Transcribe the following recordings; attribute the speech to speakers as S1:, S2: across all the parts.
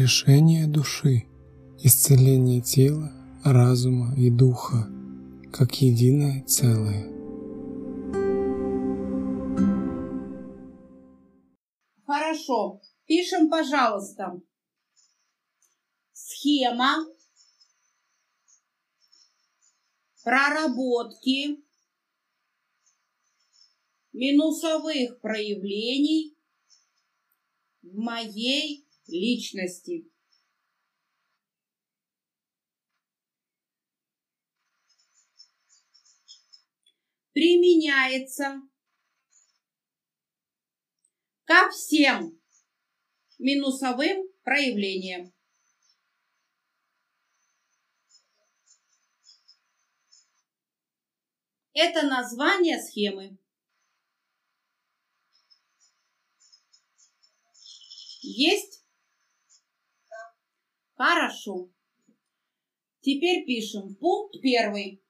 S1: решение души, исцеление тела, разума и духа, как единое целое.
S2: Хорошо. Пишем, пожалуйста. Схема проработки минусовых проявлений в моей личности. Применяется ко всем минусовым проявлениям. Это название схемы. Есть? Хорошо. Теперь пишем пункт первый.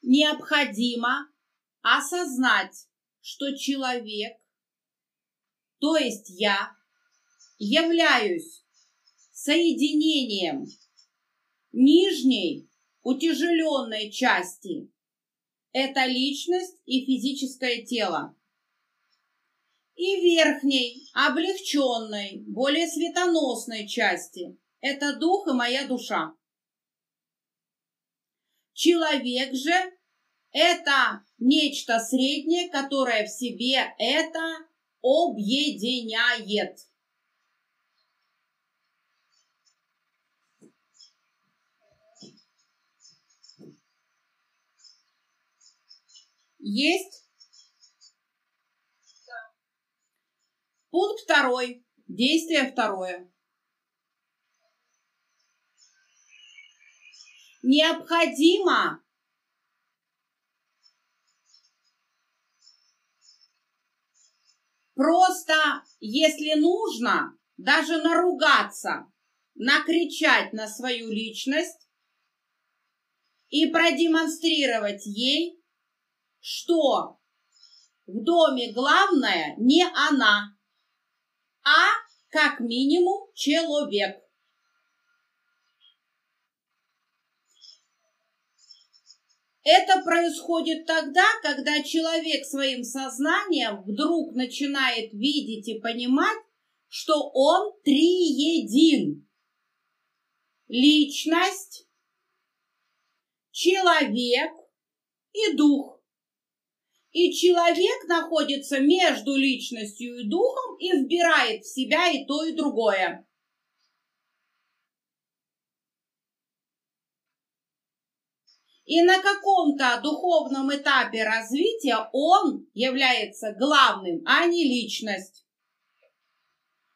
S2: Необходимо осознать, что человек, то есть я, являюсь соединением нижней утяжеленной части – это личность и физическое тело и верхней, облегченной, более светоносной части. Это дух и моя душа. Человек же – это нечто среднее, которое в себе это объединяет. Есть? Пункт второй. Действие второе. Необходимо просто, если нужно, даже наругаться, накричать на свою личность и продемонстрировать ей, что в доме главное не она, а как минимум человек. Это происходит тогда, когда человек своим сознанием вдруг начинает видеть и понимать, что он триедин. Личность, человек и дух. И человек находится между личностью и духом и вбирает в себя и то, и другое. И на каком-то духовном этапе развития он является главным, а не личность.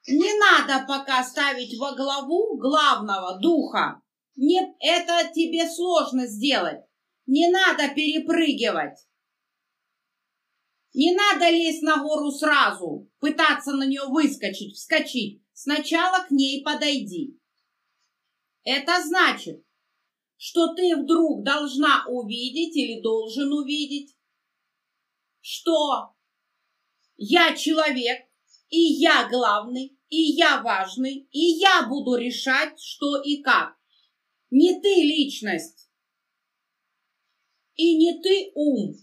S2: Не надо пока ставить во главу главного духа. Не, это тебе сложно сделать. Не надо перепрыгивать. Не надо лезть на гору сразу, пытаться на нее выскочить, вскочить. Сначала к ней подойди. Это значит, что ты вдруг должна увидеть или должен увидеть, что я человек, и я главный, и я важный, и я буду решать, что и как. Не ты личность, и не ты ум,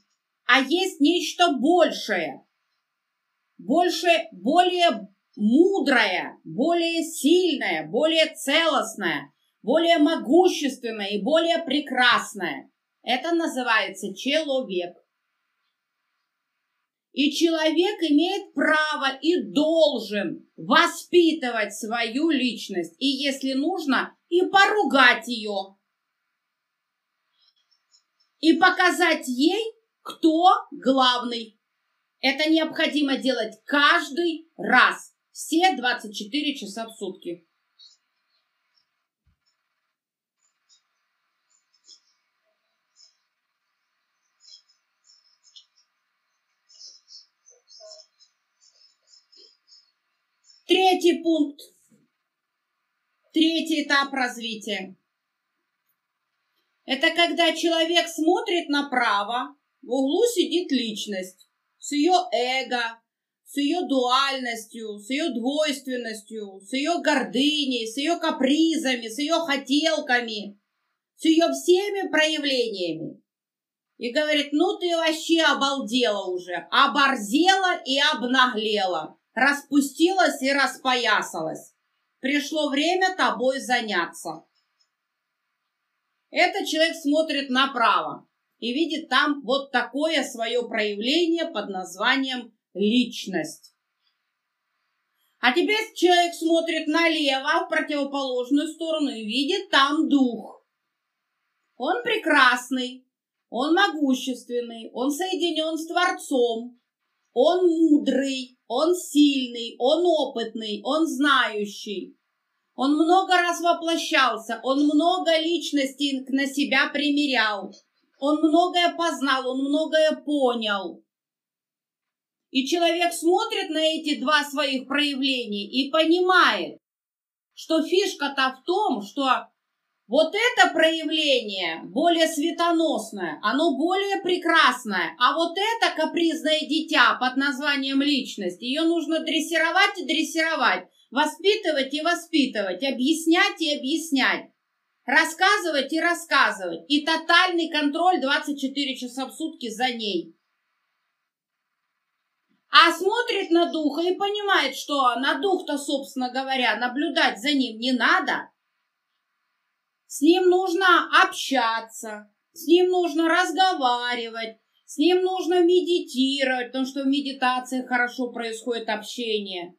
S2: а есть нечто большее, больше, более мудрое, более сильное, более целостное, более могущественное и более прекрасное. Это называется человек. И человек имеет право и должен воспитывать свою личность, и если нужно, и поругать ее, и показать ей, кто главный. Это необходимо делать каждый раз, все 24 часа в сутки. Третий пункт. Третий этап развития. Это когда человек смотрит направо, в углу сидит личность с ее эго, с ее дуальностью, с ее двойственностью, с ее гордыней, с ее капризами, с ее хотелками, с ее всеми проявлениями. И говорит, ну ты вообще обалдела уже, оборзела и обнаглела, распустилась и распоясалась. Пришло время тобой заняться. Этот человек смотрит направо и видит там вот такое свое проявление под названием личность. А теперь человек смотрит налево, в противоположную сторону, и видит там дух. Он прекрасный, он могущественный, он соединен с Творцом, он мудрый, он сильный, он опытный, он знающий. Он много раз воплощался, он много личностей на себя примерял, он многое познал, он многое понял. И человек смотрит на эти два своих проявления и понимает, что фишка-то в том, что вот это проявление более светоносное, оно более прекрасное, а вот это капризное дитя под названием личность, ее нужно дрессировать и дрессировать, воспитывать и воспитывать, объяснять и объяснять, рассказывать и рассказывать, и тотальный контроль 24 часа в сутки за ней а смотрит на духа и понимает, что на дух-то, собственно говоря, наблюдать за ним не надо. С ним нужно общаться, с ним нужно разговаривать, с ним нужно медитировать, потому что в медитации хорошо происходит общение.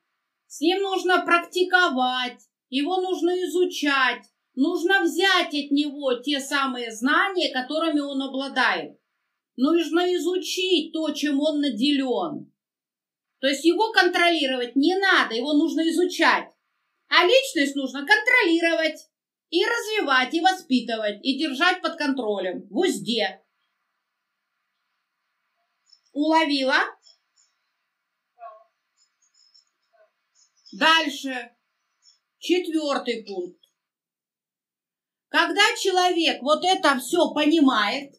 S2: С ним нужно практиковать, его нужно изучать, нужно взять от него те самые знания, которыми он обладает. Нужно изучить то, чем он наделен. То есть его контролировать не надо, его нужно изучать. А личность нужно контролировать и развивать, и воспитывать, и держать под контролем, в узде. Уловила? Дальше. Четвертый пункт. Когда человек вот это все понимает,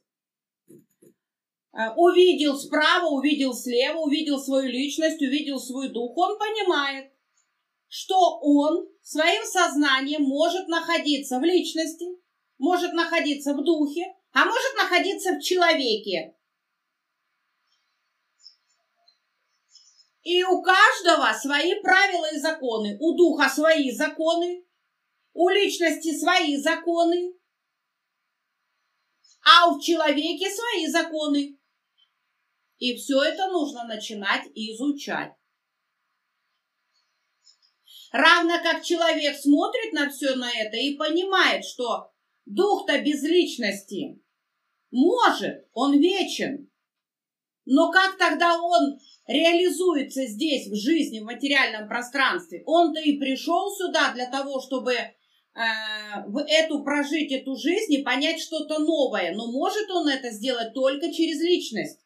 S2: Э, увидел справа, увидел слева, увидел свою личность, увидел свой дух, он понимает, что он своим сознанием может находиться в личности, может находиться в духе, а может находиться в человеке. И у каждого свои правила и законы. У духа свои законы, у личности свои законы, а у человеке свои законы. И все это нужно начинать изучать. Равно как человек смотрит на все на это и понимает, что дух-то без личности может, он вечен. Но как тогда он реализуется здесь, в жизни, в материальном пространстве? Он-то и пришел сюда для того, чтобы в эту прожить эту жизнь и понять что-то новое. Но может он это сделать только через личность.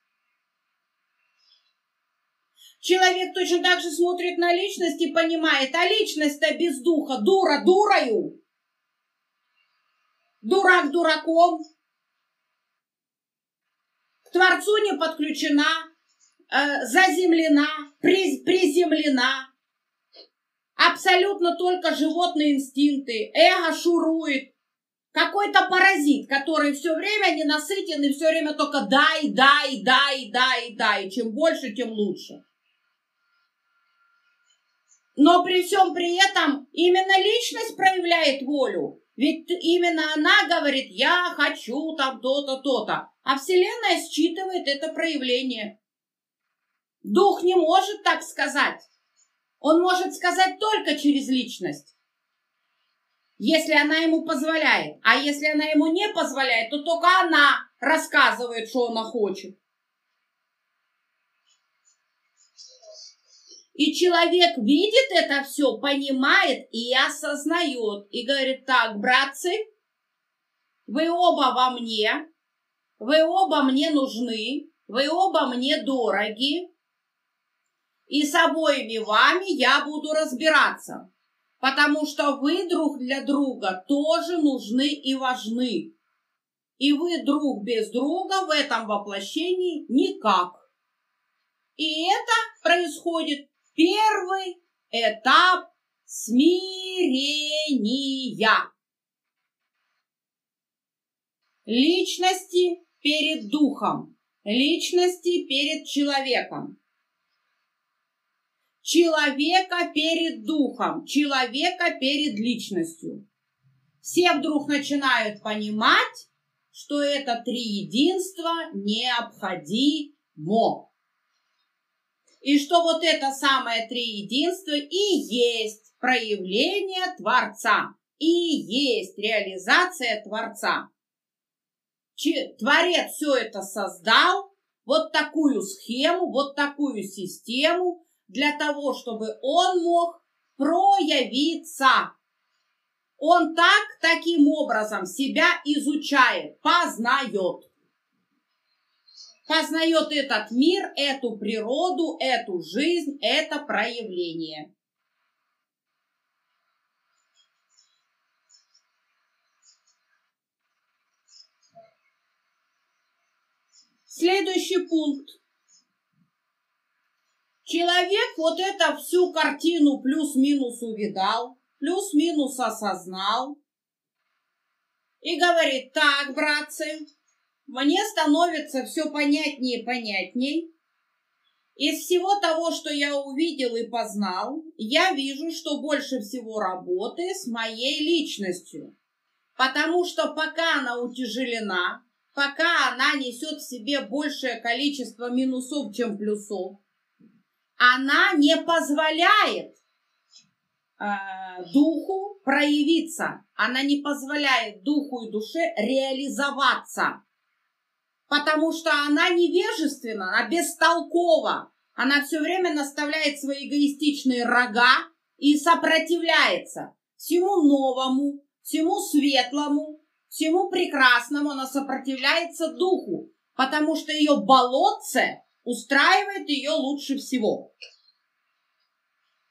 S2: Человек точно так же смотрит на личность и понимает, а личность-то без духа, дура дурою, дурак дураком, к Творцу не подключена, э, заземлена, приз, приземлена. Абсолютно только животные инстинкты, эго шурует. Какой-то паразит, который все время ненасытен и все время только дай, дай, дай, дай, дай. Чем больше, тем лучше. Но при всем при этом именно личность проявляет волю. Ведь именно она говорит, я хочу там то-то, то-то. А Вселенная считывает это проявление. Дух не может так сказать. Он может сказать только через личность. Если она ему позволяет. А если она ему не позволяет, то только она рассказывает, что она хочет. И человек видит это все, понимает и осознает. И говорит, так, братцы, вы оба во мне, вы оба мне нужны, вы оба мне дороги, и с обоими вами я буду разбираться, потому что вы друг для друга тоже нужны и важны. И вы друг без друга в этом воплощении никак. И это происходит первый этап смирения. Личности перед духом, личности перед человеком. Человека перед духом, человека перед личностью. Все вдруг начинают понимать, что это триединство необходимо. И что вот это самое триединство и есть проявление Творца, и есть реализация Творца. Творец все это создал, вот такую схему, вот такую систему, для того, чтобы он мог проявиться. Он так, таким образом себя изучает, познает познает этот мир, эту природу, эту жизнь, это проявление. Следующий пункт. Человек вот эту всю картину плюс-минус увидал, плюс-минус осознал и говорит, так, братцы, мне становится все понятнее и понятней. Из всего того, что я увидел и познал, я вижу, что больше всего работы с моей личностью. Потому что пока она утяжелена, пока она несет в себе большее количество минусов, чем плюсов, она не позволяет э, духу проявиться, она не позволяет духу и душе реализоваться потому что она невежественна, она бестолкова. Она все время наставляет свои эгоистичные рога и сопротивляется всему новому, всему светлому, всему прекрасному. Она сопротивляется духу, потому что ее болотце устраивает ее лучше всего.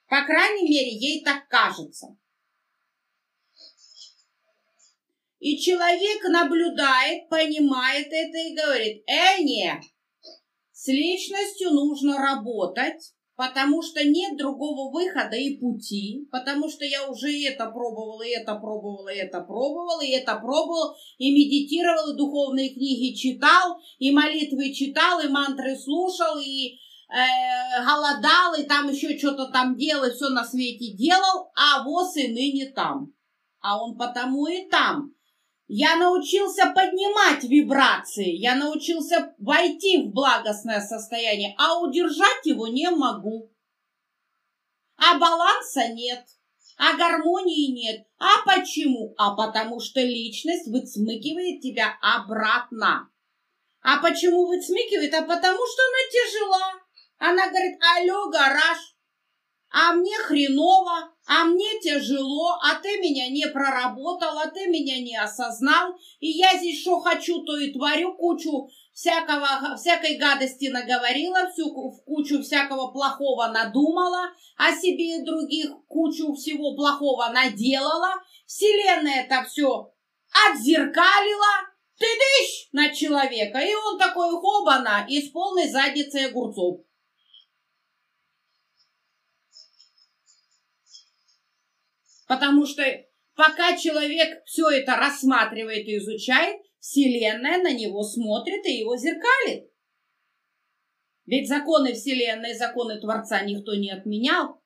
S2: По крайней мере, ей так кажется. И человек наблюдает, понимает это и говорит, э, не, с личностью нужно работать, потому что нет другого выхода и пути, потому что я уже это пробовал, и это пробовал, и это пробовал, и это пробовал, и медитировал, и духовные книги читал, и молитвы читал, и мантры слушал, и э, голодал, и там еще что-то там делал, и все на свете делал, а воз и ныне там. А он потому и там, я научился поднимать вибрации, я научился войти в благостное состояние, а удержать его не могу. А баланса нет, а гармонии нет. А почему? А потому что личность выцмыкивает тебя обратно. А почему выцмыкивает? А потому что она тяжела. Она говорит, алло, гараж, а мне хреново, а мне тяжело, а ты меня не проработал, а ты меня не осознал, и я здесь что хочу, то и творю, кучу всякого, всякой гадости наговорила, всю кучу всякого плохого надумала, о себе и других кучу всего плохого наделала, вселенная это все отзеркалила, ты дышь на человека, и он такой хобана из полной задницы огурцов. Потому что пока человек все это рассматривает и изучает, Вселенная на него смотрит и его зеркалит. Ведь законы Вселенной, законы Творца никто не отменял.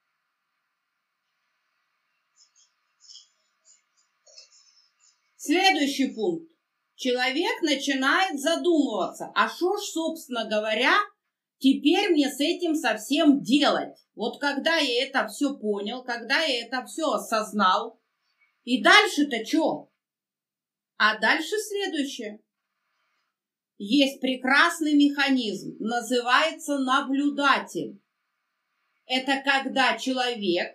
S2: Следующий пункт. Человек начинает задумываться, а что ж, собственно говоря, теперь мне с этим совсем делать? Вот когда я это все понял, когда я это все осознал, и дальше-то что? А дальше следующее. Есть прекрасный механизм, называется наблюдатель. Это когда человек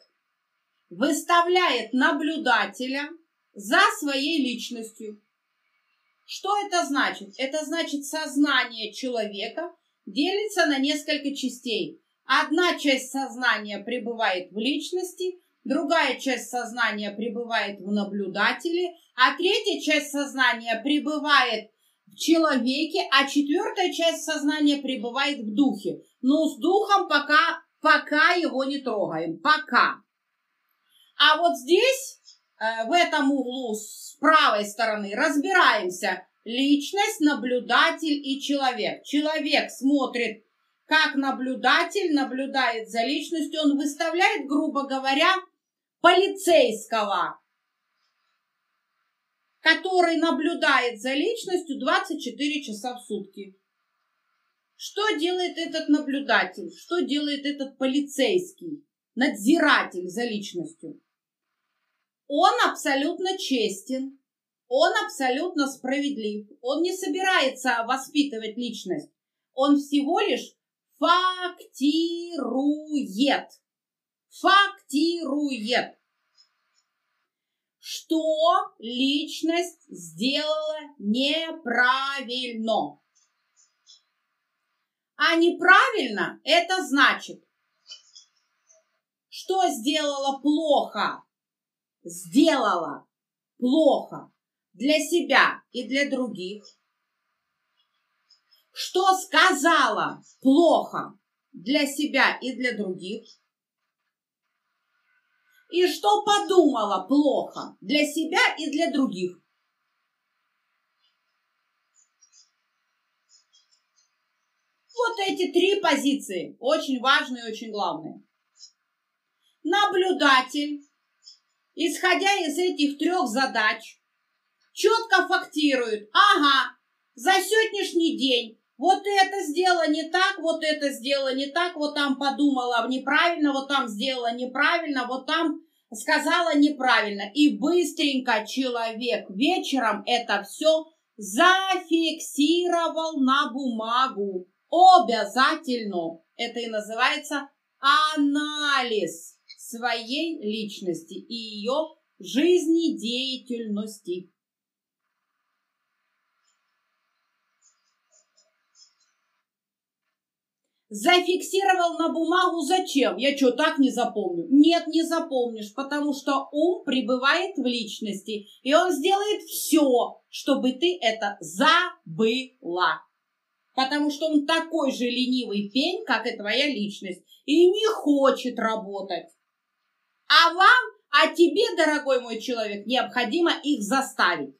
S2: выставляет наблюдателя за своей личностью. Что это значит? Это значит сознание человека делится на несколько частей. Одна часть сознания пребывает в личности, другая часть сознания пребывает в наблюдателе, а третья часть сознания пребывает в человеке, а четвертая часть сознания пребывает в духе. Но с духом пока, пока его не трогаем. Пока. А вот здесь, э, в этом углу с правой стороны, разбираемся. Личность, наблюдатель и человек. Человек смотрит как наблюдатель, наблюдает за личностью, он выставляет, грубо говоря, полицейского, который наблюдает за личностью 24 часа в сутки. Что делает этот наблюдатель? Что делает этот полицейский, надзиратель за личностью? Он абсолютно честен, он абсолютно справедлив, он не собирается воспитывать личность, он всего лишь фактирует. Фактирует. Что личность сделала неправильно. А неправильно это значит, что сделала плохо. Сделала плохо для себя и для других – что сказала плохо для себя и для других, и что подумала плохо для себя и для других. Вот эти три позиции очень важные и очень главные. Наблюдатель, исходя из этих трех задач, четко фактирует, ага, за сегодняшний день вот это сделала не так, вот это сделала не так, вот там подумала неправильно, вот там сделала неправильно, вот там сказала неправильно. И быстренько человек вечером это все зафиксировал на бумагу. Обязательно. Это и называется анализ своей личности и ее жизнедеятельности. Зафиксировал на бумагу зачем? Я что, так не запомню? Нет, не запомнишь, потому что ум пребывает в личности, и он сделает все, чтобы ты это забыла. Потому что он такой же ленивый пень, как и твоя личность, и не хочет работать. А вам, а тебе, дорогой мой человек, необходимо их заставить.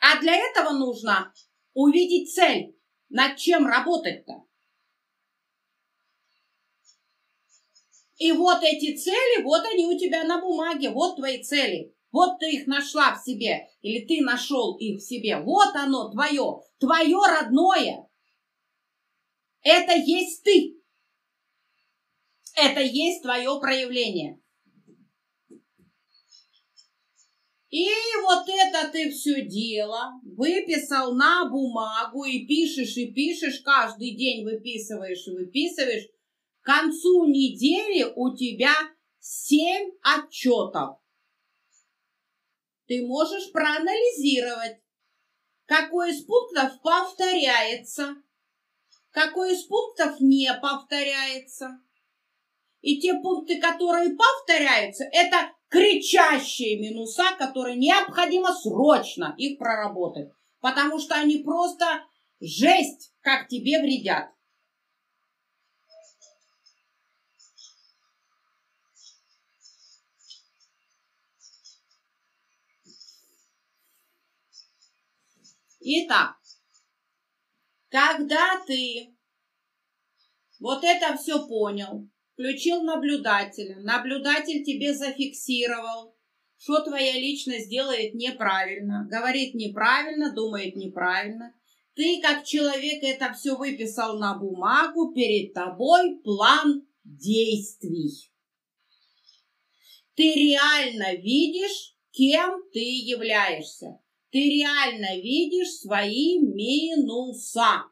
S2: А для этого нужно увидеть цель, над чем работать-то. И вот эти цели, вот они у тебя на бумаге, вот твои цели. Вот ты их нашла в себе, или ты нашел их в себе. Вот оно твое, твое родное. Это есть ты. Это есть твое проявление. И вот это ты все дело выписал на бумагу и пишешь, и пишешь, каждый день выписываешь и выписываешь, к концу недели у тебя семь отчетов. Ты можешь проанализировать, какой из пунктов повторяется, какой из пунктов не повторяется. И те пункты, которые повторяются, это кричащие минуса, которые необходимо срочно их проработать, потому что они просто жесть, как тебе вредят. Итак, когда ты вот это все понял, включил наблюдателя, наблюдатель тебе зафиксировал, что твоя личность делает неправильно, говорит неправильно, думает неправильно. Ты, как человек, это все выписал на бумагу, перед тобой план действий. Ты реально видишь, кем ты являешься ты реально видишь свои минуса.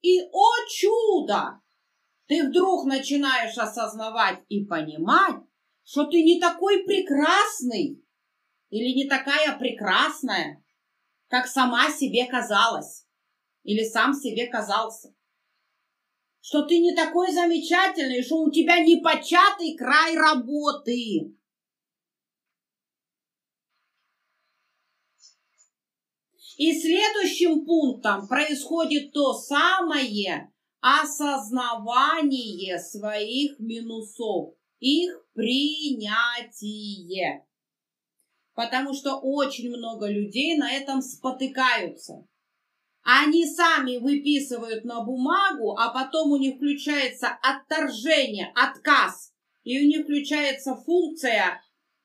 S2: И, о чудо, ты вдруг начинаешь осознавать и понимать, что ты не такой прекрасный или не такая прекрасная, как сама себе казалась или сам себе казался. Что ты не такой замечательный, что у тебя непочатый край работы И следующим пунктом происходит то самое осознавание своих минусов, их принятие. Потому что очень много людей на этом спотыкаются. Они сами выписывают на бумагу, а потом у них включается отторжение, отказ. И у них включается функция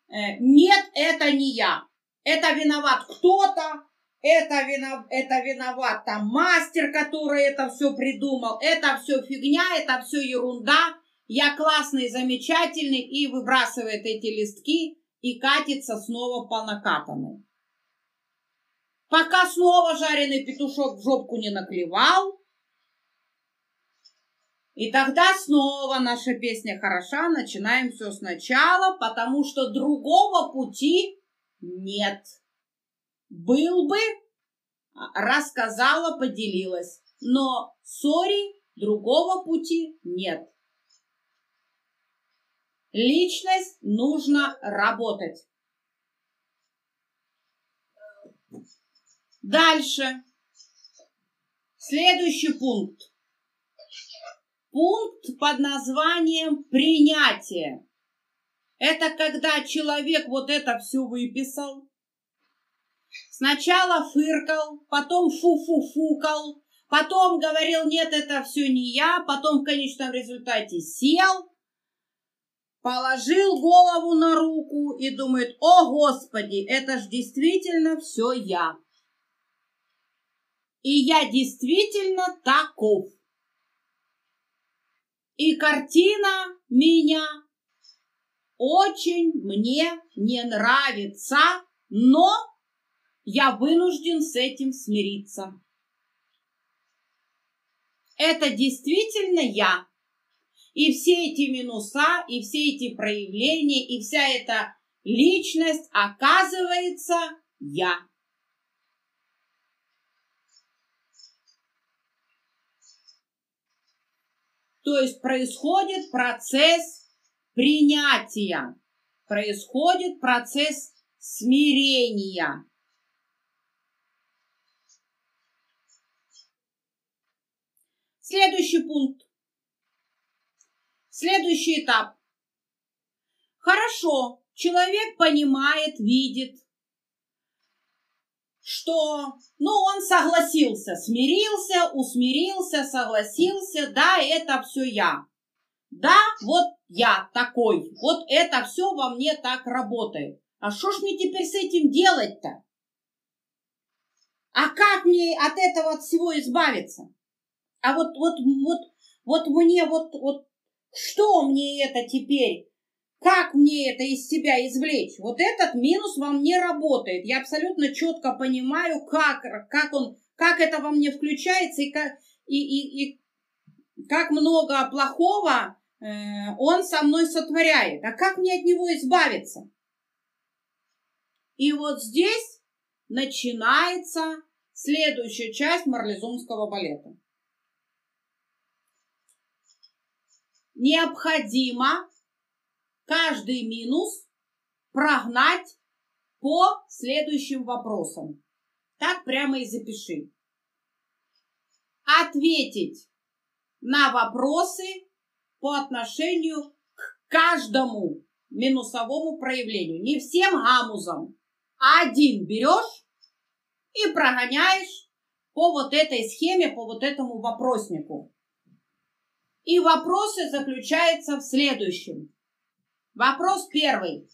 S2: э, «нет, это не я». Это виноват кто-то, это, винов, это виноват там мастер, который это все придумал, это все фигня, это все ерунда, я классный, замечательный, и выбрасывает эти листки и катится снова по накатанной. Пока снова жареный петушок в жопку не наклевал, и тогда снова наша песня хороша, начинаем все сначала, потому что другого пути нет. Был бы, рассказала, поделилась. Но, сори, другого пути нет. Личность нужно работать. Дальше. Следующий пункт. Пункт под названием принятие. Это когда человек вот это все выписал, Сначала фыркал, потом фу-фу-фукал, потом говорил, нет, это все не я, потом в конечном результате сел, положил голову на руку и думает, о, Господи, это ж действительно все я. И я действительно таков. И картина меня очень мне не нравится, но я вынужден с этим смириться. Это действительно я. И все эти минуса, и все эти проявления, и вся эта личность оказывается я. То есть происходит процесс принятия, происходит процесс смирения. Следующий пункт. Следующий этап. Хорошо, человек понимает, видит, что, ну, он согласился, смирился, усмирился, согласился, да, это все я. Да, вот я такой, вот это все во мне так работает. А что ж мне теперь с этим делать-то? А как мне от этого от всего избавиться? А вот, вот, вот, вот мне, вот, вот, что мне это теперь? Как мне это из себя извлечь? Вот этот минус во мне работает. Я абсолютно четко понимаю, как, как он, как это во мне включается и как, и, и, и как много плохого э, он со мной сотворяет. А как мне от него избавиться? И вот здесь начинается следующая часть марлезумского балета. Необходимо каждый минус прогнать по следующим вопросам. Так прямо и запиши. Ответить на вопросы по отношению к каждому минусовому проявлению. Не всем гамузам. Один берешь и прогоняешь по вот этой схеме, по вот этому вопроснику. И вопросы заключаются в следующем. Вопрос первый.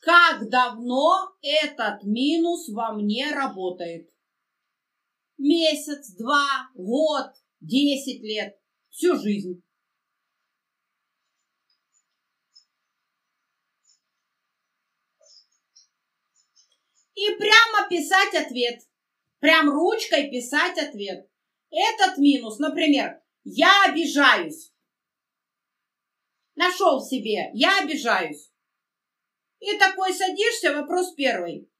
S2: Как давно этот минус во мне работает? Месяц, два, год, десять лет, всю жизнь. И прямо писать ответ. Прям ручкой писать ответ. Этот минус, например, я обижаюсь. Нашел себе, я обижаюсь. И такой садишься, вопрос первый.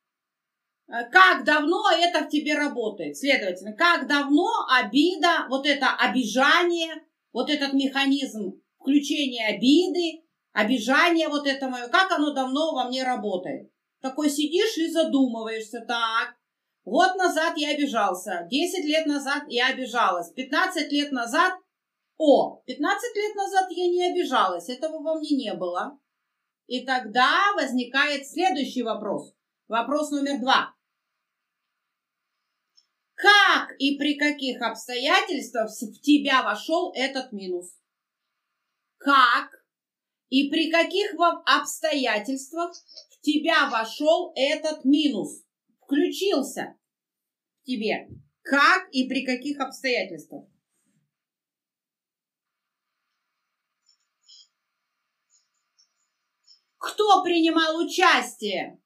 S2: Как давно это в тебе работает? Следовательно, как давно обида, вот это обижание, вот этот механизм включения обиды обижание вот это мое, как оно давно во мне работает. Такой сидишь и задумываешься, так, год назад я обижался, 10 лет назад я обижалась, 15 лет назад, о, 15 лет назад я не обижалась, этого во мне не было. И тогда возникает следующий вопрос. Вопрос номер два. Как и при каких обстоятельствах в тебя вошел этот минус? Как и при каких обстоятельствах тебя вошел этот минус? Включился в тебе. Как и при каких обстоятельствах? Кто принимал участие?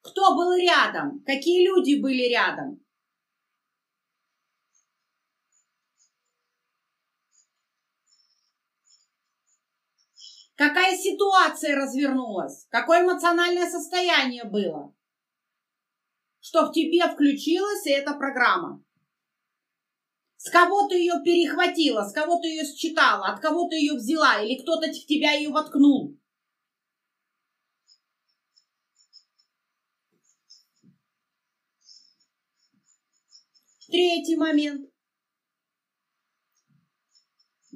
S2: Кто был рядом? Какие люди были рядом? Какая ситуация развернулась? Какое эмоциональное состояние было? Что в тебе включилась эта программа? С кого ты ее перехватила, с кого ты ее считала, от кого ты ее взяла, или кто-то в тебя ее воткнул? Третий момент.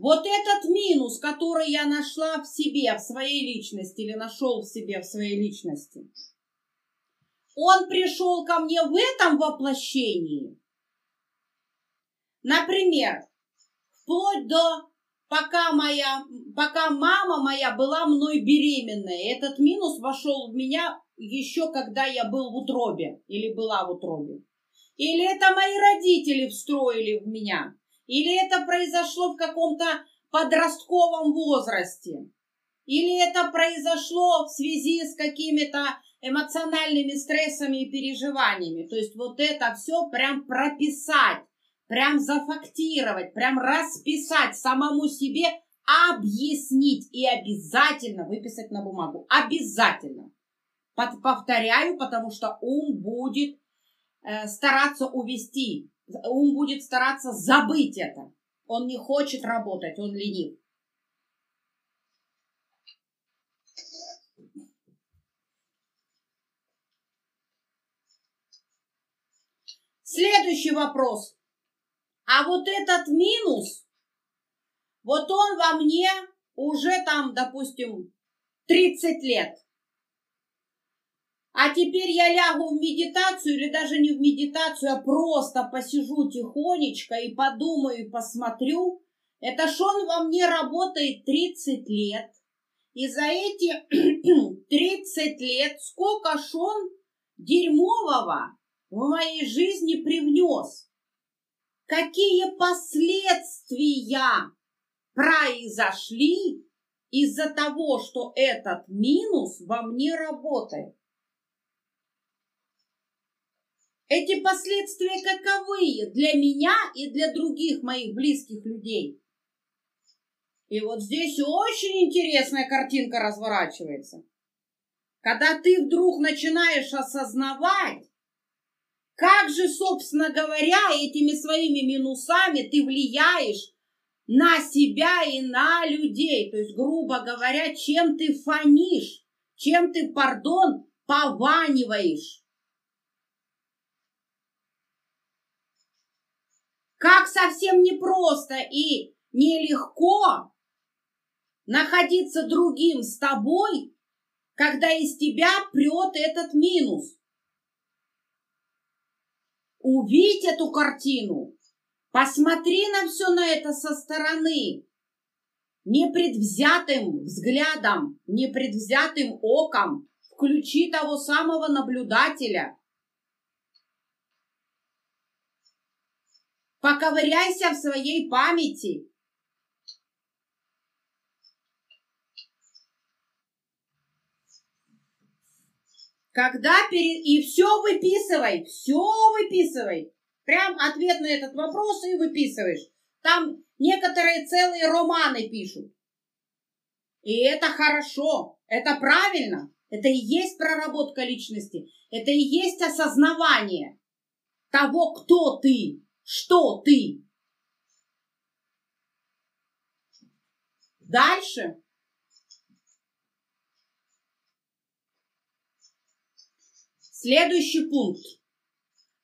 S2: Вот этот минус, который я нашла в себе, в своей личности, или нашел в себе, в своей личности, он пришел ко мне в этом воплощении. Например, вплоть до пока моя, пока мама моя была мной беременная, этот минус вошел в меня еще когда я был в утробе или была в утробе. Или это мои родители встроили в меня. Или это произошло в каком-то подростковом возрасте? Или это произошло в связи с какими-то эмоциональными стрессами и переживаниями? То есть вот это все прям прописать, прям зафактировать, прям расписать самому себе, объяснить и обязательно выписать на бумагу. Обязательно. Повторяю, потому что ум будет э, стараться увести ум будет стараться забыть это. Он не хочет работать, он ленив. Следующий вопрос. А вот этот минус, вот он во мне уже там, допустим, 30 лет. А теперь я лягу в медитацию или даже не в медитацию, а просто посижу тихонечко и подумаю, и посмотрю. Это ж он во мне работает 30 лет. И за эти 30 лет сколько ж он дерьмового в моей жизни привнес. Какие последствия произошли из-за того, что этот минус во мне работает. Эти последствия каковые для меня и для других моих близких людей? И вот здесь очень интересная картинка разворачивается. Когда ты вдруг начинаешь осознавать, как же, собственно говоря, этими своими минусами ты влияешь на себя и на людей. То есть, грубо говоря, чем ты фонишь, чем ты, пардон, пованиваешь. Как совсем непросто и нелегко находиться другим с тобой, когда из тебя прет этот минус. Увидь эту картину, посмотри на все на это со стороны, непредвзятым взглядом, непредвзятым оком, включи того самого наблюдателя – Поковыряйся в своей памяти. Когда перед... И все выписывай, все выписывай. Прям ответ на этот вопрос и выписываешь. Там некоторые целые романы пишут. И это хорошо, это правильно. Это и есть проработка личности. Это и есть осознавание того, кто ты. Что ты? Дальше. Следующий пункт.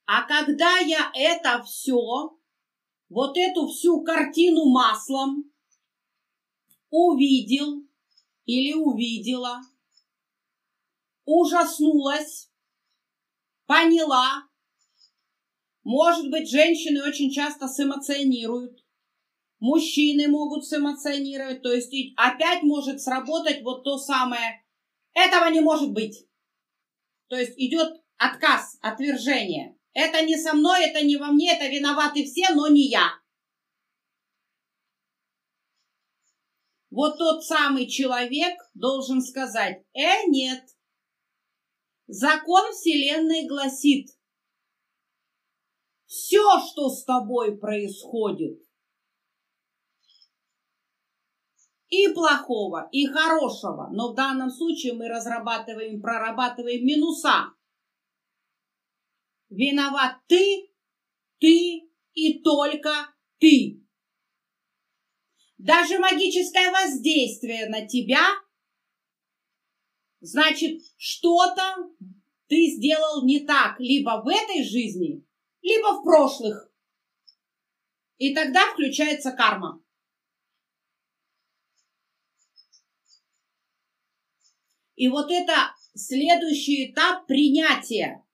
S2: А когда я это все, вот эту всю картину маслом увидел или увидела, ужаснулась, поняла, может быть, женщины очень часто сэмоционируют, мужчины могут сэмоционировать, то есть опять может сработать вот то самое «этого не может быть». То есть идет отказ, отвержение. Это не со мной, это не во мне, это виноваты все, но не я. Вот тот самый человек должен сказать, э, нет. Закон Вселенной гласит, все, что с тобой происходит, и плохого, и хорошего, но в данном случае мы разрабатываем, прорабатываем минуса. Виноват ты, ты и только ты. Даже магическое воздействие на тебя, значит, что-то ты сделал не так либо в этой жизни, либо в прошлых. И тогда включается карма. И вот это следующий этап принятия,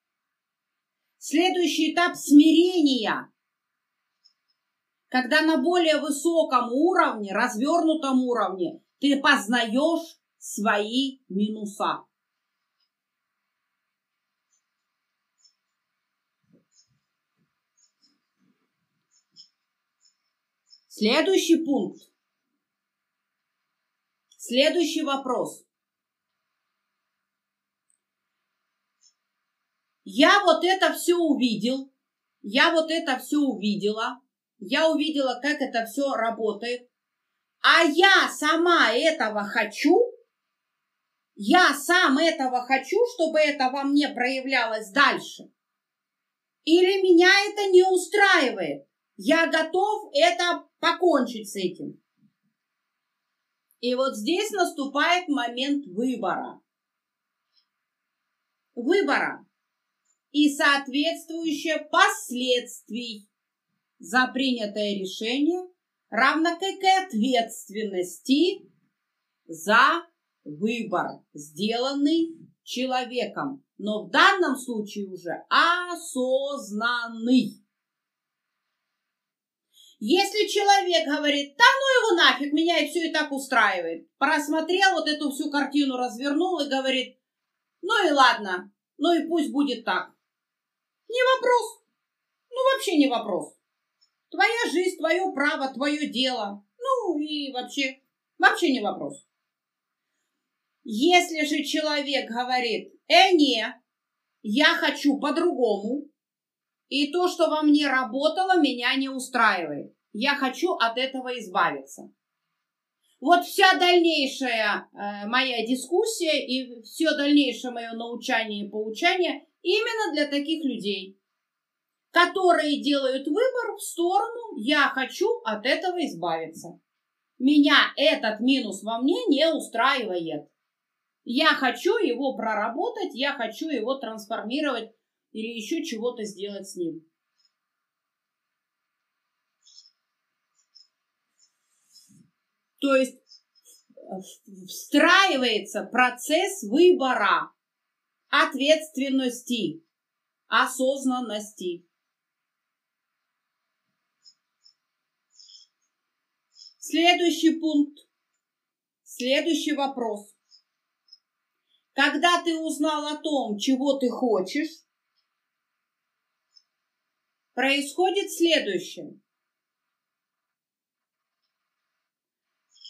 S2: следующий этап смирения, когда на более высоком уровне, развернутом уровне, ты познаешь свои минуса. Следующий пункт. Следующий вопрос. Я вот это все увидел, я вот это все увидела, я увидела, как это все работает, а я сама этого хочу, я сам этого хочу, чтобы это во мне проявлялось дальше. Или меня это не устраивает, я готов это покончить с этим. И вот здесь наступает момент выбора. Выбора и соответствующее последствий за принятое решение, равно как и ответственности за выбор, сделанный человеком, но в данном случае уже осознанный. Если человек говорит, да ну его нафиг, меня и все и так устраивает, просмотрел вот эту всю картину, развернул и говорит, ну и ладно, ну и пусть будет так. Не вопрос. Ну, вообще не вопрос. Твоя жизнь, твое право, твое дело. Ну и вообще, вообще не вопрос. Если же человек говорит, э, не, я хочу по-другому, и то, что во мне работало, меня не устраивает. Я хочу от этого избавиться. Вот вся дальнейшая э, моя дискуссия и все дальнейшее мое научание и поучание Именно для таких людей, которые делают выбор в сторону «я хочу от этого избавиться». Меня этот минус во мне не устраивает. Я хочу его проработать, я хочу его трансформировать или еще чего-то сделать с ним. То есть встраивается процесс выбора ответственности, осознанности. Следующий пункт. Следующий вопрос. Когда ты узнал о том, чего ты хочешь, происходит следующее.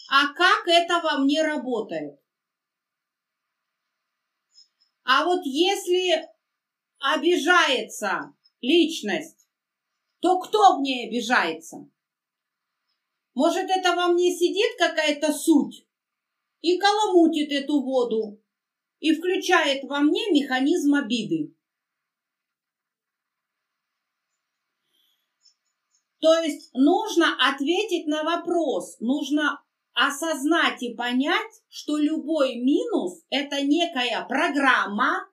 S2: А как это во мне работает? А вот если обижается личность, то кто в ней обижается? Может, это во мне сидит какая-то суть и коломутит эту воду и включает во мне механизм обиды. То есть нужно ответить на вопрос, нужно осознать и понять, что любой минус – это некая программа,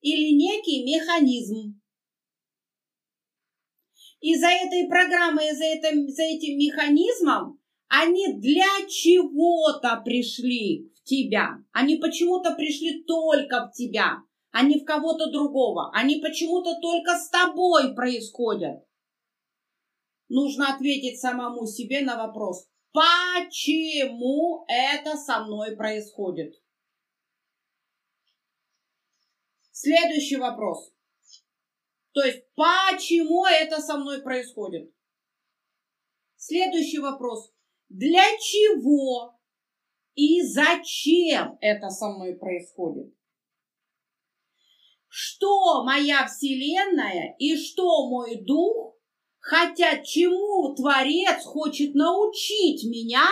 S2: или некий механизм. И за этой программой, за этим, за этим механизмом они для чего-то пришли в тебя. Они почему-то пришли только в тебя, а не в кого-то другого. Они почему-то только с тобой происходят. Нужно ответить самому себе на вопрос, почему это со мной происходит. Следующий вопрос. То есть, почему это со мной происходит? Следующий вопрос. Для чего и зачем это со мной происходит? Что моя Вселенная и что мой дух хотят, чему Творец хочет научить меня,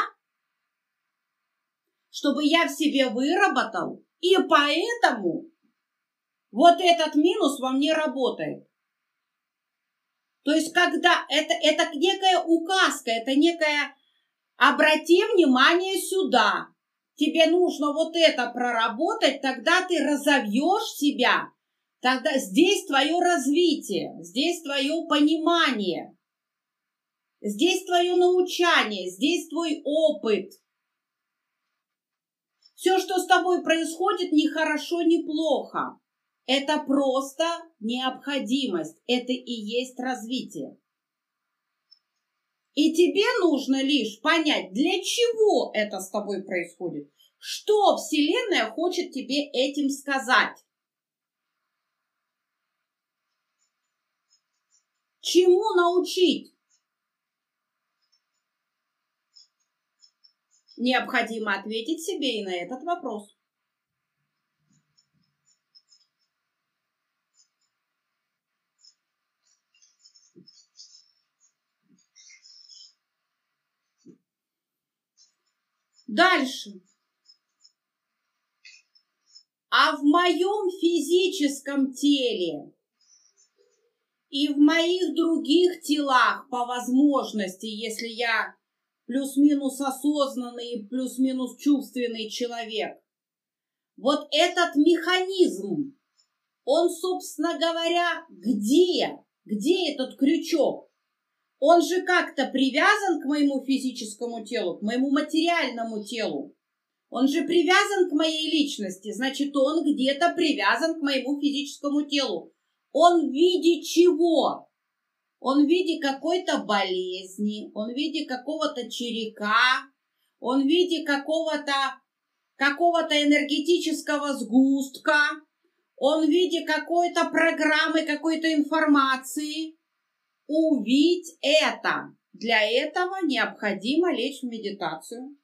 S2: чтобы я в себе выработал, и поэтому вот этот минус во мне работает. То есть, когда это, это некая указка, это некая обрати внимание сюда. Тебе нужно вот это проработать, тогда ты разовьешь себя. Тогда здесь твое развитие, здесь твое понимание, здесь твое научание, здесь твой опыт. Все, что с тобой происходит, ни хорошо, ни плохо. Это просто необходимость, это и есть развитие. И тебе нужно лишь понять, для чего это с тобой происходит. Что Вселенная хочет тебе этим сказать. Чему научить? Необходимо ответить себе и на этот вопрос. Дальше. А в моем физическом теле и в моих других телах по возможности, если я плюс-минус осознанный плюс-минус чувственный человек, вот этот механизм, он, собственно говоря, где? Где этот крючок? Он же как-то привязан к моему физическому телу, к моему материальному телу. Он же привязан к моей личности, значит, он где-то привязан к моему физическому телу. Он в виде чего? Он в виде какой-то болезни, он в виде какого-то черека, он в виде какого-то какого-то энергетического сгустка, он в виде какой-то программы, какой-то информации увидеть это. Для этого необходимо лечь в медитацию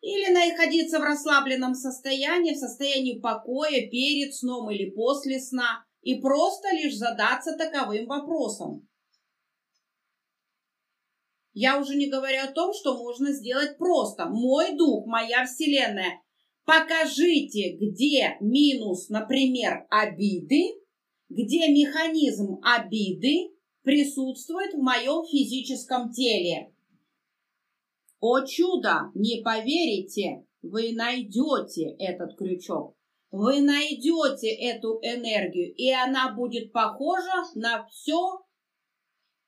S2: или находиться в расслабленном состоянии, в состоянии покоя перед сном или после сна и просто лишь задаться таковым вопросом. Я уже не говорю о том, что можно сделать просто. Мой дух, моя вселенная. Покажите, где минус, например, обиды, где механизм обиды, присутствует в моем физическом теле. О чудо, не поверите, вы найдете этот крючок. Вы найдете эту энергию, и она будет похожа на все,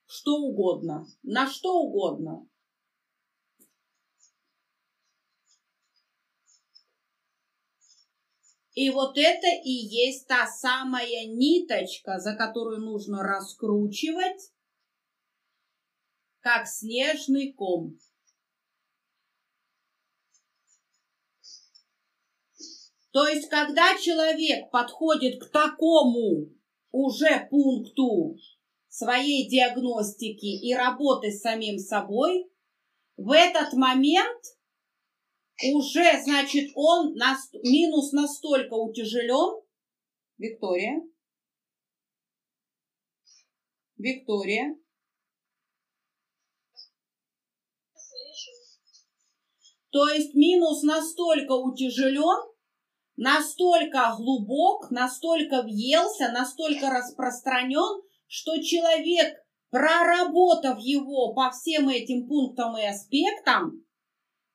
S2: что угодно. На что угодно. И вот это и есть та самая ниточка, за которую нужно раскручивать, как снежный ком. То есть, когда человек подходит к такому уже пункту своей диагностики и работы с самим собой, в этот момент уже, значит, он нас, минус настолько утяжелен. Виктория. Виктория. То есть минус настолько утяжелен, настолько глубок, настолько въелся, настолько распространен, что человек, проработав его по всем этим пунктам и аспектам,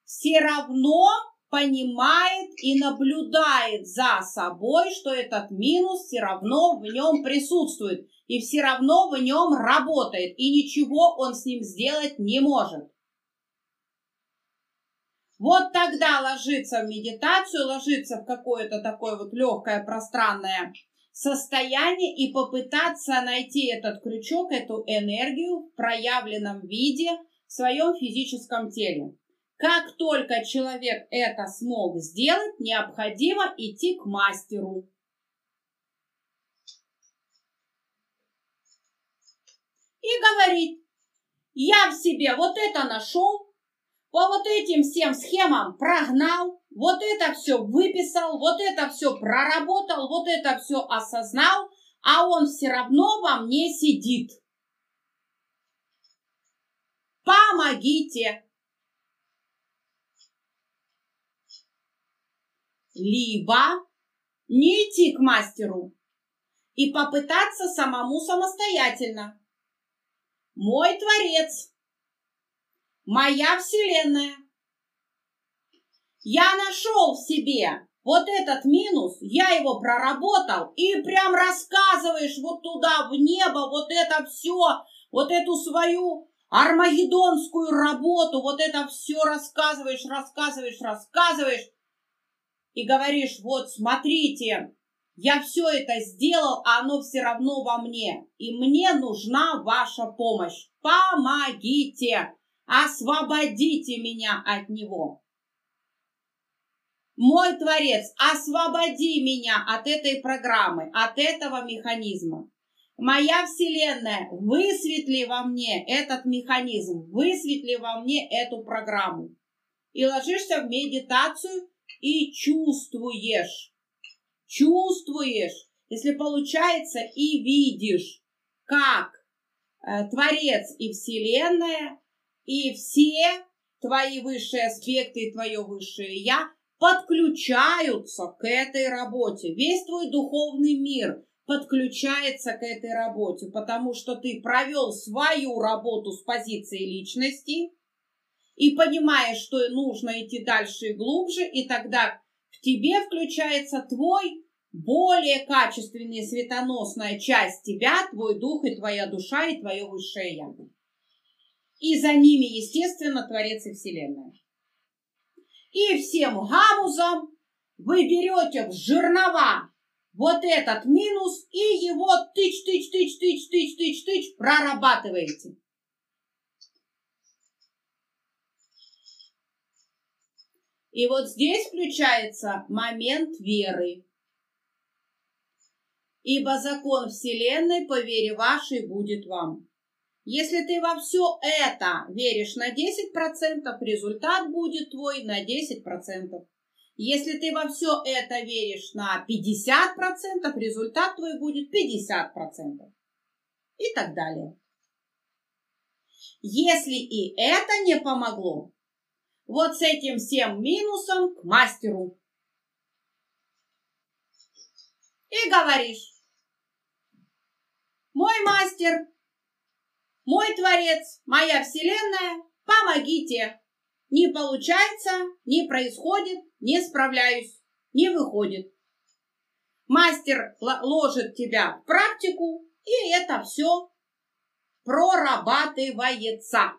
S2: все равно понимает и наблюдает за собой, что этот минус все равно в нем присутствует и все равно в нем работает, и ничего он с ним сделать не может. Вот тогда ложиться в медитацию, ложиться в какое-то такое вот легкое пространное состояние и попытаться найти этот крючок, эту энергию в проявленном виде в своем физическом теле. Как только человек это смог сделать, необходимо идти к мастеру. И говорить, я в себе вот это нашел, по вот этим всем схемам прогнал, вот это все выписал, вот это все проработал, вот это все осознал, а он все равно во мне сидит. Помогите! либо не идти к мастеру и попытаться самому самостоятельно. Мой Творец, моя Вселенная. Я нашел в себе вот этот минус, я его проработал, и прям рассказываешь вот туда, в небо, вот это все, вот эту свою армагеддонскую работу, вот это все рассказываешь, рассказываешь, рассказываешь, и говоришь, вот смотрите, я все это сделал, а оно все равно во мне, и мне нужна ваша помощь. Помогите, освободите меня от него. Мой Творец, освободи меня от этой программы, от этого механизма. Моя Вселенная, высветли во мне этот механизм, высветли во мне эту программу. И ложишься в медитацию и чувствуешь. Чувствуешь, если получается, и видишь, как э, Творец и Вселенная, и все твои высшие аспекты и твое высшее Я подключаются к этой работе. Весь твой духовный мир подключается к этой работе, потому что ты провел свою работу с позиции личности, и понимаешь, что нужно идти дальше и глубже, и тогда в тебе включается твой более качественная светоносная часть тебя, твой дух и твоя душа и твое высшее я. И за ними, естественно, Творец и Вселенная. И всем гамузам вы берете в жернова вот этот минус и его тыч-тыч-тыч-тыч-тыч-тыч-тыч прорабатываете. И вот здесь включается момент веры. Ибо закон Вселенной по вере вашей будет вам. Если ты во все это веришь на 10%, результат будет твой на 10%. Если ты во все это веришь на 50%, результат твой будет 50%. И так далее. Если и это не помогло, вот с этим всем минусом к мастеру. И говоришь, мой мастер, мой творец, моя вселенная, помогите. Не получается, не происходит, не справляюсь, не выходит. Мастер ложит тебя в практику, и это все прорабатывается.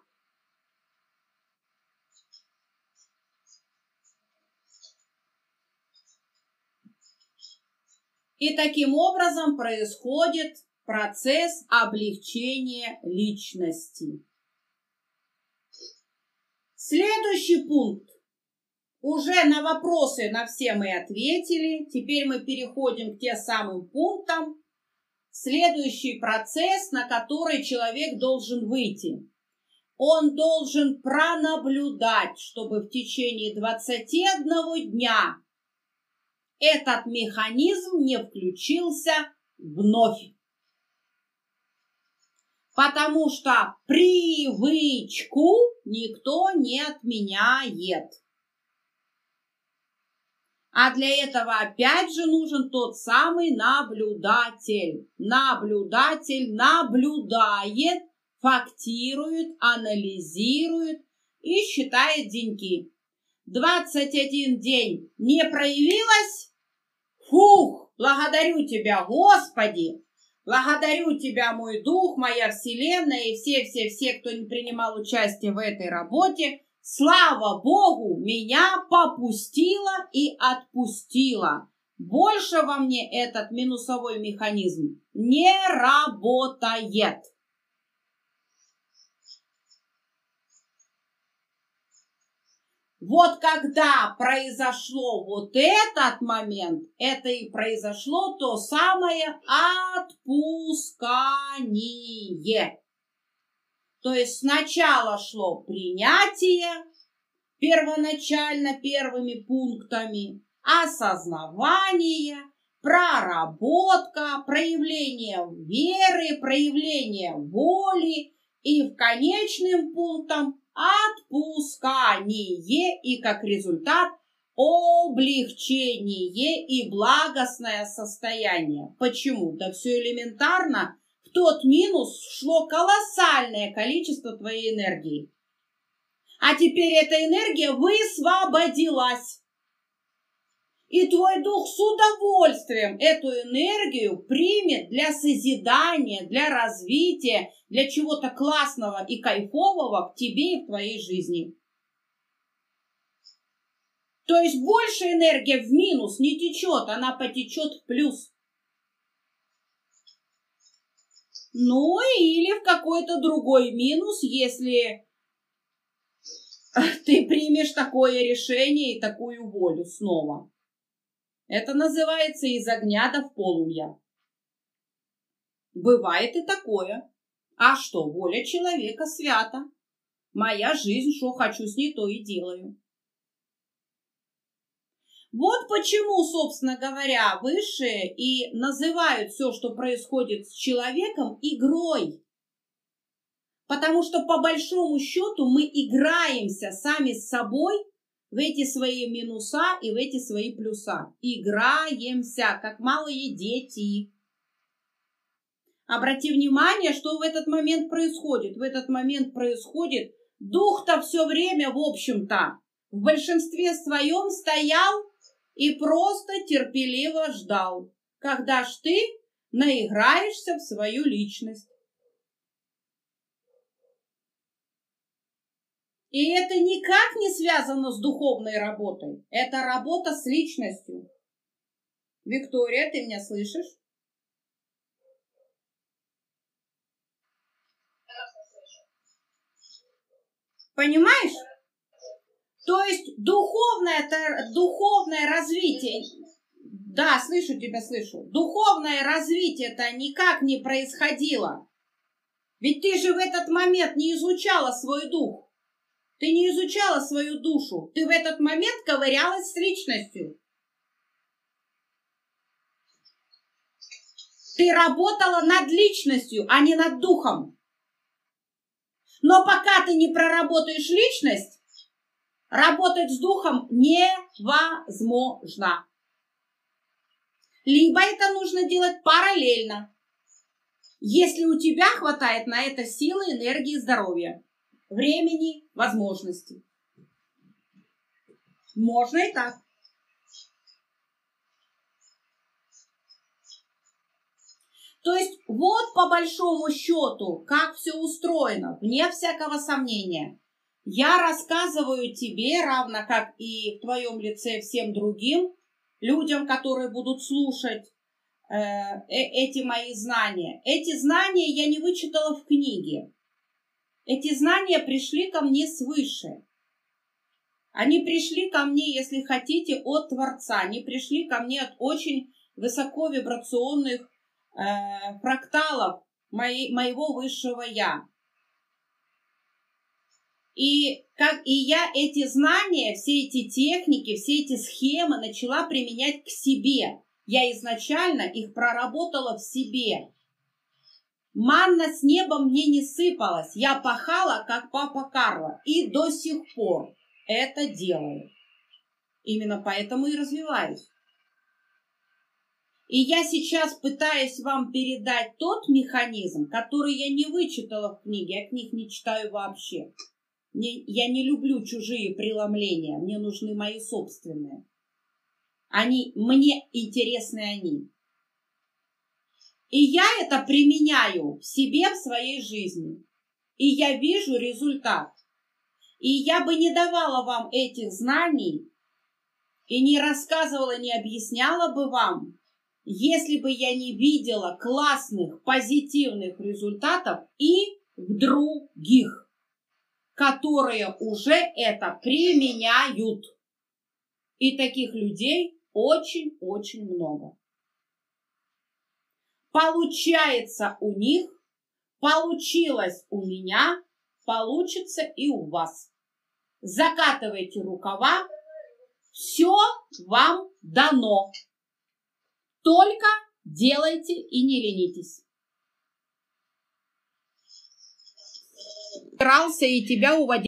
S2: И таким образом происходит процесс облегчения личности. Следующий пункт. Уже на вопросы на все мы ответили. Теперь мы переходим к тем самым пунктам. Следующий процесс, на который человек должен выйти. Он должен пронаблюдать, чтобы в течение 21 дня этот механизм не включился вновь. Потому что привычку никто не отменяет. А для этого опять же нужен тот самый наблюдатель. Наблюдатель наблюдает, фактирует, анализирует и считает деньги. 21 день не проявилась? Фух, благодарю тебя, Господи! Благодарю тебя, мой дух, моя вселенная и все-все-все, кто не принимал участие в этой работе. Слава Богу, меня попустило и отпустило. Больше во мне этот минусовой механизм не работает. Вот когда произошло вот этот момент, это и произошло то самое отпускание. То есть сначала шло принятие, первоначально первыми пунктами, осознавание, проработка, проявление веры, проявление воли и в конечным пунктом отпускание и как результат облегчение и благостное состояние. Почему? Да все элементарно. В тот минус шло колоссальное количество твоей энергии. А теперь эта энергия высвободилась. И твой дух с удовольствием эту энергию примет для созидания, для развития, для чего-то классного и кайфового в тебе и в твоей жизни. То есть больше энергия в минус не течет, она потечет в плюс. Ну или в какой-то другой минус, если ты примешь такое решение и такую волю снова. Это называется из огня до в полумья. Бывает и такое. А что, воля человека свята. Моя жизнь, что хочу с ней, то и делаю. Вот почему, собственно говоря, высшие и называют все, что происходит с человеком, игрой. Потому что по большому счету мы играемся сами с собой в эти свои минуса и в эти свои плюса. Играемся, как малые дети. Обрати внимание, что в этот момент происходит. В этот момент происходит дух-то все время, в общем-то, в большинстве своем стоял и просто терпеливо ждал, когда ж ты наиграешься в свою личность. И это никак не связано с духовной работой. Это работа с личностью. Виктория, ты меня слышишь? Понимаешь? То есть духовное, духовное развитие, да, слышу тебя, слышу. Духовное развитие-то никак не происходило. Ведь ты же в этот момент не изучала свой дух. Ты не изучала свою душу. Ты в этот момент ковырялась с личностью. Ты работала над личностью, а не над духом. Но пока ты не проработаешь личность, работать с духом невозможно. Либо это нужно делать параллельно, если у тебя хватает на это силы, энергии, здоровья времени, возможностей. Можно и так. То есть вот по большому счету, как все устроено, вне всякого сомнения. Я рассказываю тебе, равно как и в твоем лице всем другим людям, которые будут слушать э, э эти мои знания. Эти знания я не вычитала в книге. Эти знания пришли ко мне свыше. Они пришли ко мне, если хотите, от Творца. Они пришли ко мне от очень высоковибрационных э, фракталов моей, моего высшего Я. И, как, и я эти знания, все эти техники, все эти схемы начала применять к себе. Я изначально их проработала в себе. Манна с неба мне не сыпалась. Я пахала, как папа Карло, и до сих пор это делаю. Именно поэтому и развиваюсь. И я сейчас пытаюсь вам передать тот механизм, который я не вычитала в книге, я книг не читаю вообще. Мне, я не люблю чужие преломления, мне нужны мои собственные. Они, мне интересны они. И я это применяю себе, в своей жизни. И я вижу результат. И я бы не давала вам этих знаний и не рассказывала, не объясняла бы вам, если бы я не видела классных, позитивных результатов и других, которые уже это применяют. И таких людей очень-очень много. Получается у них, получилось у меня, получится и у вас. Закатывайте рукава, все вам дано. Только делайте и не ленитесь. Старался и тебя уводить.